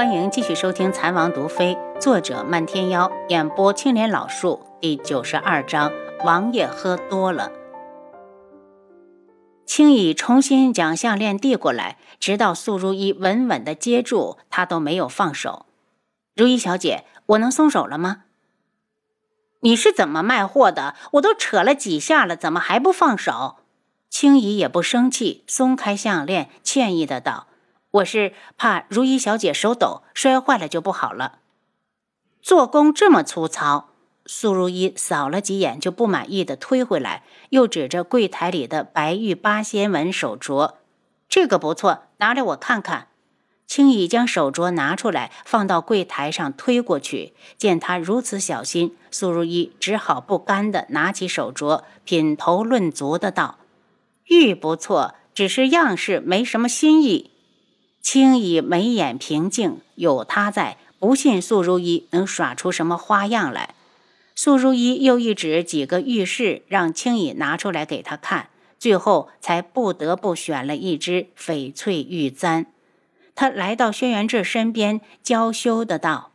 欢迎继续收听《残王毒妃》，作者漫天妖，演播青莲老树，第九十二章：王爷喝多了。青羽重新将项链递过来，直到素如意稳稳的接住，他都没有放手。如意小姐，我能松手了吗？你是怎么卖货的？我都扯了几下了，怎么还不放手？青姨也不生气，松开项链，歉意的道。我是怕如意小姐手抖摔坏了就不好了。做工这么粗糙，苏如意扫了几眼就不满意的推回来，又指着柜台里的白玉八仙纹手镯：“这个不错，拿来我看看。”轻易将手镯拿出来放到柜台上推过去，见他如此小心，苏如意只好不甘的拿起手镯，品头论足的道：“玉不错，只是样式没什么新意。”青衣眉眼平静，有他在，不信素如一能耍出什么花样来。素如一又一指几个玉饰，让青衣拿出来给他看，最后才不得不选了一只翡翠玉簪。他来到轩辕志身边，娇羞的道：“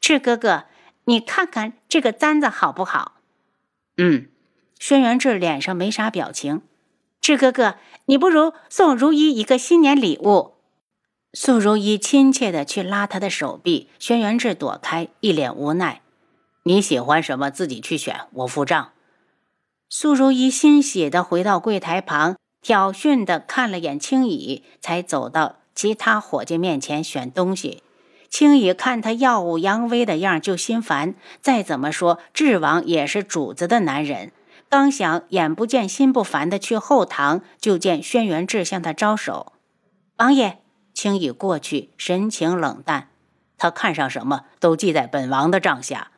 志哥哥，你看看这个簪子好不好？”“嗯。”轩辕志脸上没啥表情。“志哥哥，你不如送如意一个新年礼物。”素如意亲切地去拉他的手臂，轩辕志躲开，一脸无奈：“你喜欢什么自己去选，我付账。”素如意欣喜地回到柜台旁，挑衅地看了眼青羽，才走到其他伙计面前选东西。青羽看他耀武扬威的样，就心烦。再怎么说，智王也是主子的男人。刚想眼不见心不烦地去后堂，就见轩辕志向他招手：“王爷。”轻易过去，神情冷淡。他看上什么都记在本王的账下。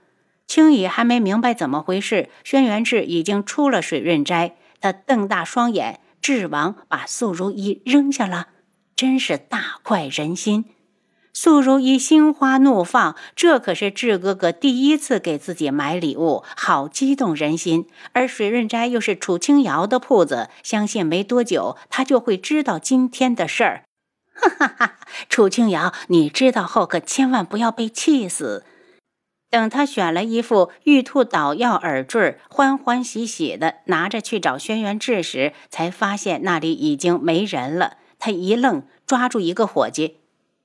青羽还没明白怎么回事，轩辕志已经出了水润斋。他瞪大双眼，智王把素如意扔下了，真是大快人心。素如意心花怒放，这可是智哥哥第一次给自己买礼物，好激动人心。而水润斋又是楚清瑶的铺子，相信没多久他就会知道今天的事儿。哈哈哈！楚清瑶，你知道后可千万不要被气死。等他选了一副玉兔捣药耳坠，欢欢喜喜的拿着去找轩辕志时，才发现那里已经没人了。他一愣，抓住一个伙计：“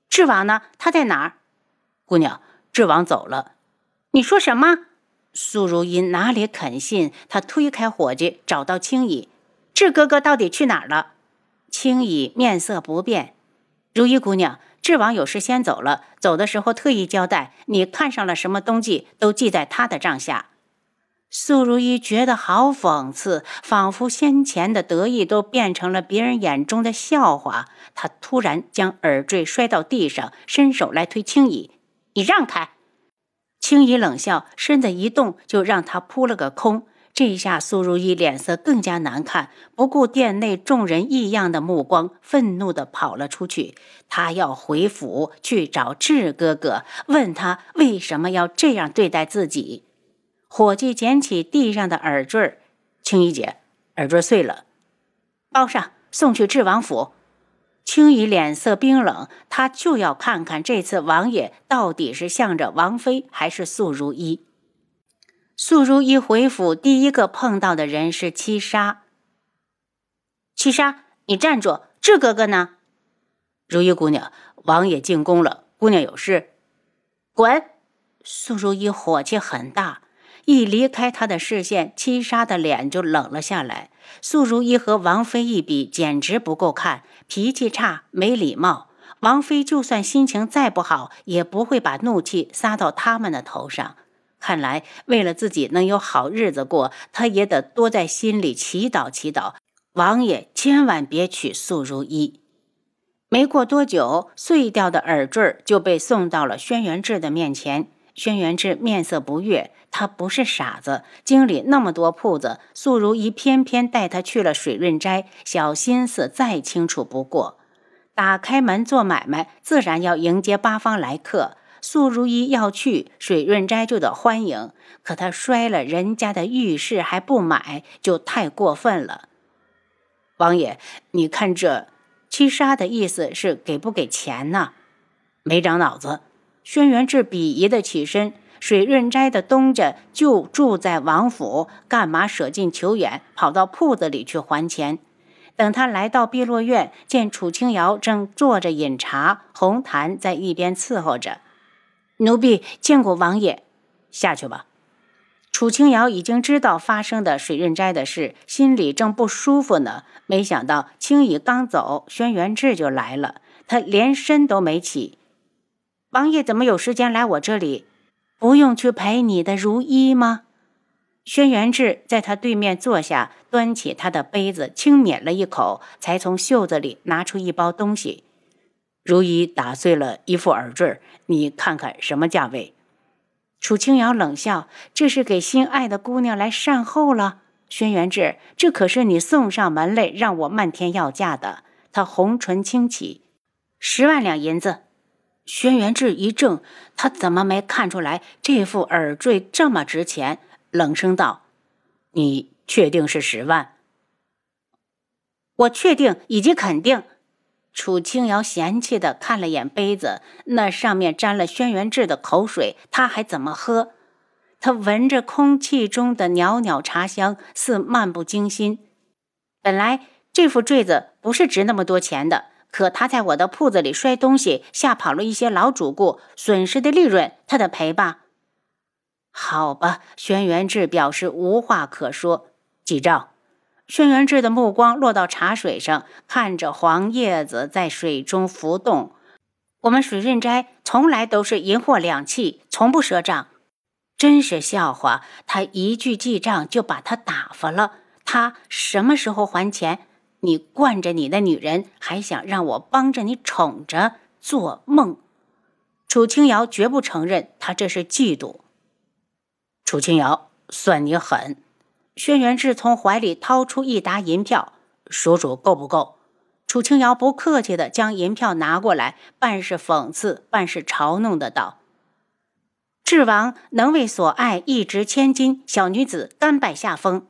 智王呢？他在哪儿？”姑娘，智王走了。你说什么？苏如音哪里肯信？他推开伙计，找到青羽：“智哥哥到底去哪儿了？”青羽面色不变。如意姑娘，智王有事先走了，走的时候特意交代，你看上了什么东西都记在他的账下。苏如意觉得好讽刺，仿佛先前的得意都变成了别人眼中的笑话。她突然将耳坠摔到地上，伸手来推青衣：“你让开！”青衣冷笑，身子一动，就让他扑了个空。这下苏如意脸色更加难看，不顾店内众人异样的目光，愤怒地跑了出去。他要回府去找智哥哥，问他为什么要这样对待自己。伙计捡起地上的耳坠青衣姐，耳坠碎了，包上，送去智王府。青衣脸色冰冷，他就要看看这次王爷到底是向着王妃还是素如意。素如意回府，第一个碰到的人是七杀。七杀，你站住！智哥哥呢？如意姑娘，王爷进宫了。姑娘有事，滚！素如意火气很大，一离开他的视线，七杀的脸就冷了下来。素如意和王妃一比，简直不够看，脾气差，没礼貌。王妃就算心情再不好，也不会把怒气撒到他们的头上。看来，为了自己能有好日子过，他也得多在心里祈祷祈祷。王爷千万别娶素如一。没过多久，碎掉的耳坠就被送到了轩辕志的面前。轩辕志面色不悦，他不是傻子，经理那么多铺子，素如一偏偏带他去了水润斋，小心思再清楚不过。打开门做买卖，自然要迎接八方来客。素如意要去水润斋就得欢迎，可他摔了人家的玉饰还不买，就太过分了。王爷，你看这七杀的意思是给不给钱呢？没长脑子。轩辕志鄙夷的起身。水润斋的东家就住在王府，干嘛舍近求远，跑到铺子里去还钱？等他来到碧落院，见楚清瑶正坐着饮茶，红檀在一边伺候着。奴婢见过王爷，下去吧。楚清瑶已经知道发生的水润斋的事，心里正不舒服呢。没想到青羽刚走，轩辕志就来了。他连身都没起。王爷怎么有时间来我这里？不用去陪你的如一吗？轩辕志在他对面坐下，端起他的杯子，轻抿了一口，才从袖子里拿出一包东西。如一打碎了一副耳坠，你看看什么价位？楚清瑶冷笑：“这是给心爱的姑娘来善后了。”轩辕志，这可是你送上门来让我漫天要价的。他红唇轻启：“十万两银子。”轩辕志一怔，他怎么没看出来这副耳坠这么值钱？冷声道：“你确定是十万？”我确定以及肯定。楚清瑶嫌弃的看了眼杯子，那上面沾了轩辕志的口水，他还怎么喝？他闻着空气中的袅袅茶香，似漫不经心。本来这副坠子不是值那么多钱的。可他在我的铺子里摔东西，吓跑了一些老主顾，损失的利润他得赔吧？好吧，轩辕志表示无话可说。记账。轩辕志的目光落到茶水上，看着黄叶子在水中浮动。我们水润斋从来都是银货两讫，从不赊账。真是笑话！他一句记账就把他打发了。他什么时候还钱？你惯着你的女人，还想让我帮着你宠着？做梦！楚清瑶绝不承认，他这是嫉妒。楚清瑶，算你狠！轩辕志从怀里掏出一沓银票，数数够不够？楚清瑶不客气的将银票拿过来，半是讽刺，半是嘲弄的道：“智王能为所爱一掷千金，小女子甘拜下风。”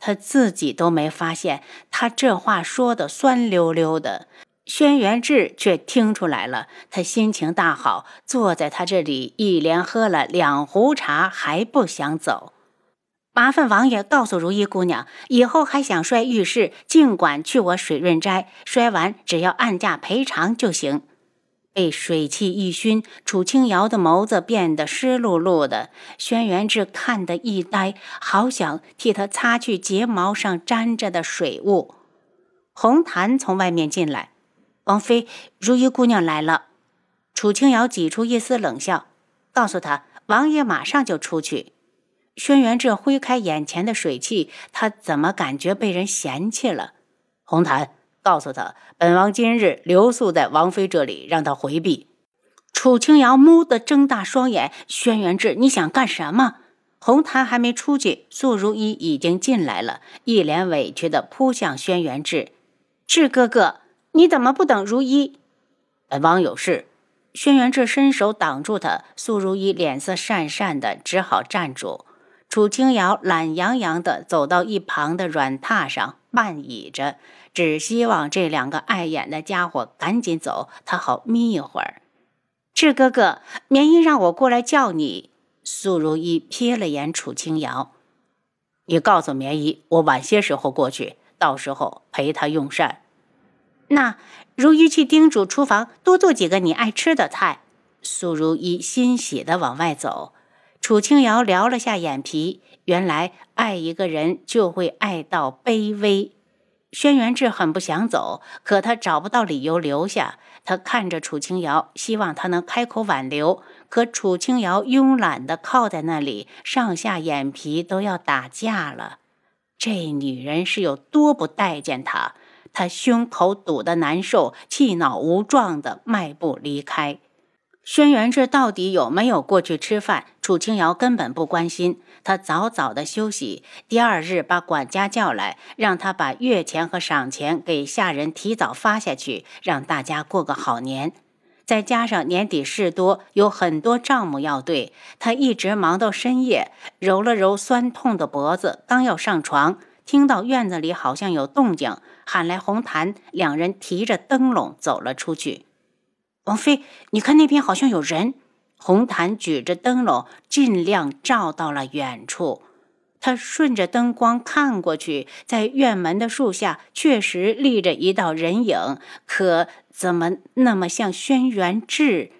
他自己都没发现，他这话说的酸溜溜的，轩辕志却听出来了。他心情大好，坐在他这里一连喝了两壶茶，还不想走。麻烦王爷告诉如意姑娘，以后还想摔玉饰，尽管去我水润斋摔完，只要按价赔偿就行。被水汽一熏，楚清瑶的眸子变得湿漉漉的。轩辕志看得一呆，好想替他擦去睫毛上沾着的水雾。红檀从外面进来，王妃，如意姑娘来了。楚清瑶挤出一丝冷笑，告诉他，王爷马上就出去。轩辕志挥开眼前的水汽，他怎么感觉被人嫌弃了？红檀。告诉他，本王今日留宿在王妃这里，让他回避。楚清瑶蓦地睁大双眼：“轩辕志，你想干什么？”红檀还没出去，素如一已经进来了，一脸委屈地扑向轩辕志：“志哥哥，你怎么不等如一？”本王有事。轩辕志伸手挡住他，素如一脸色讪讪的，只好站住。楚清瑶懒洋洋地走到一旁的软榻上，半倚着。只希望这两个碍眼的家伙赶紧走，他好眯一会儿。志哥哥，棉衣让我过来叫你。苏如意瞥了眼楚清瑶，你告诉棉衣，我晚些时候过去，到时候陪他用膳。那如意去叮嘱厨房多做几个你爱吃的菜。苏如意欣喜地往外走。楚清瑶撩了下眼皮，原来爱一个人就会爱到卑微。轩辕志很不想走，可他找不到理由留下。他看着楚清瑶，希望他能开口挽留，可楚清瑶慵懒地靠在那里，上下眼皮都要打架了。这女人是有多不待见他？他胸口堵得难受，气恼无状地迈步离开。轩辕志到底有没有过去吃饭？楚清瑶根本不关心。他早早的休息，第二日把管家叫来，让他把月钱和赏钱给下人提早发下去，让大家过个好年。再加上年底事多，有很多账目要对，他一直忙到深夜。揉了揉酸痛的脖子，刚要上床，听到院子里好像有动静，喊来红檀，两人提着灯笼走了出去。王妃，你看那边好像有人。红毯举着灯笼，尽量照到了远处。他顺着灯光看过去，在院门的树下确实立着一道人影，可怎么那么像轩辕志？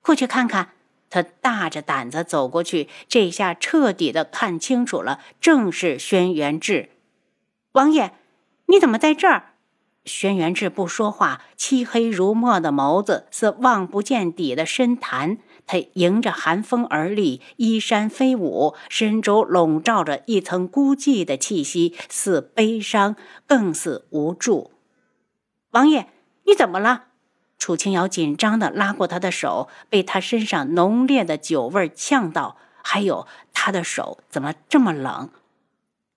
过去看看。他大着胆子走过去，这下彻底的看清楚了，正是轩辕志。王爷，你怎么在这儿？轩辕志不说话，漆黑如墨的眸子似望不见底的深潭。他迎着寒风而立，衣衫飞舞，身周笼罩着一层孤寂的气息，似悲伤，更似无助。王爷，你怎么了？楚清瑶紧张地拉过他的手，被他身上浓烈的酒味呛到。还有，他的手怎么这么冷？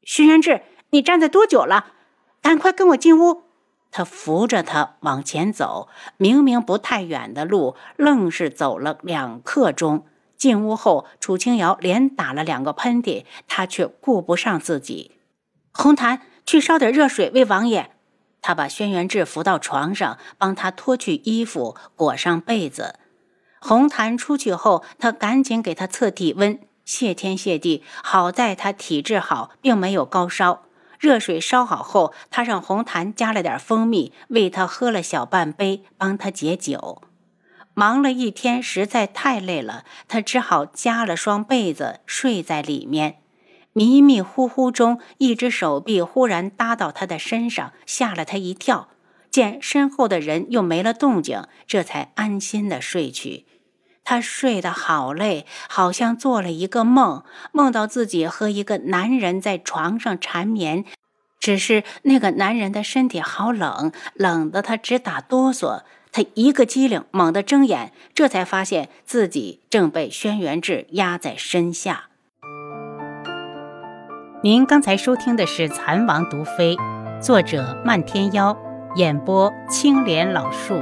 轩辕志，你站在多久了？赶快跟我进屋。他扶着他往前走，明明不太远的路，愣是走了两刻钟。进屋后，楚清瑶连打了两个喷嚏，他却顾不上自己。红檀，去烧点热水喂王爷。他把轩辕志扶到床上，帮他脱去衣服，裹上被子。红檀出去后，他赶紧给他测体温。谢天谢地，好在他体质好，并没有高烧。热水烧好后，他让红檀加了点蜂蜜，喂他喝了小半杯，帮他解酒。忙了一天，实在太累了，他只好加了双被子睡在里面。迷迷糊糊中，一只手臂忽然搭到他的身上，吓了他一跳。见身后的人又没了动静，这才安心的睡去。他睡得好累，好像做了一个梦，梦到自己和一个男人在床上缠绵，只是那个男人的身体好冷，冷得他直打哆嗦。他一个机灵，猛地睁眼，这才发现自己正被轩辕志压在身下。您刚才收听的是《蚕王毒妃》，作者漫天妖，演播青莲老树。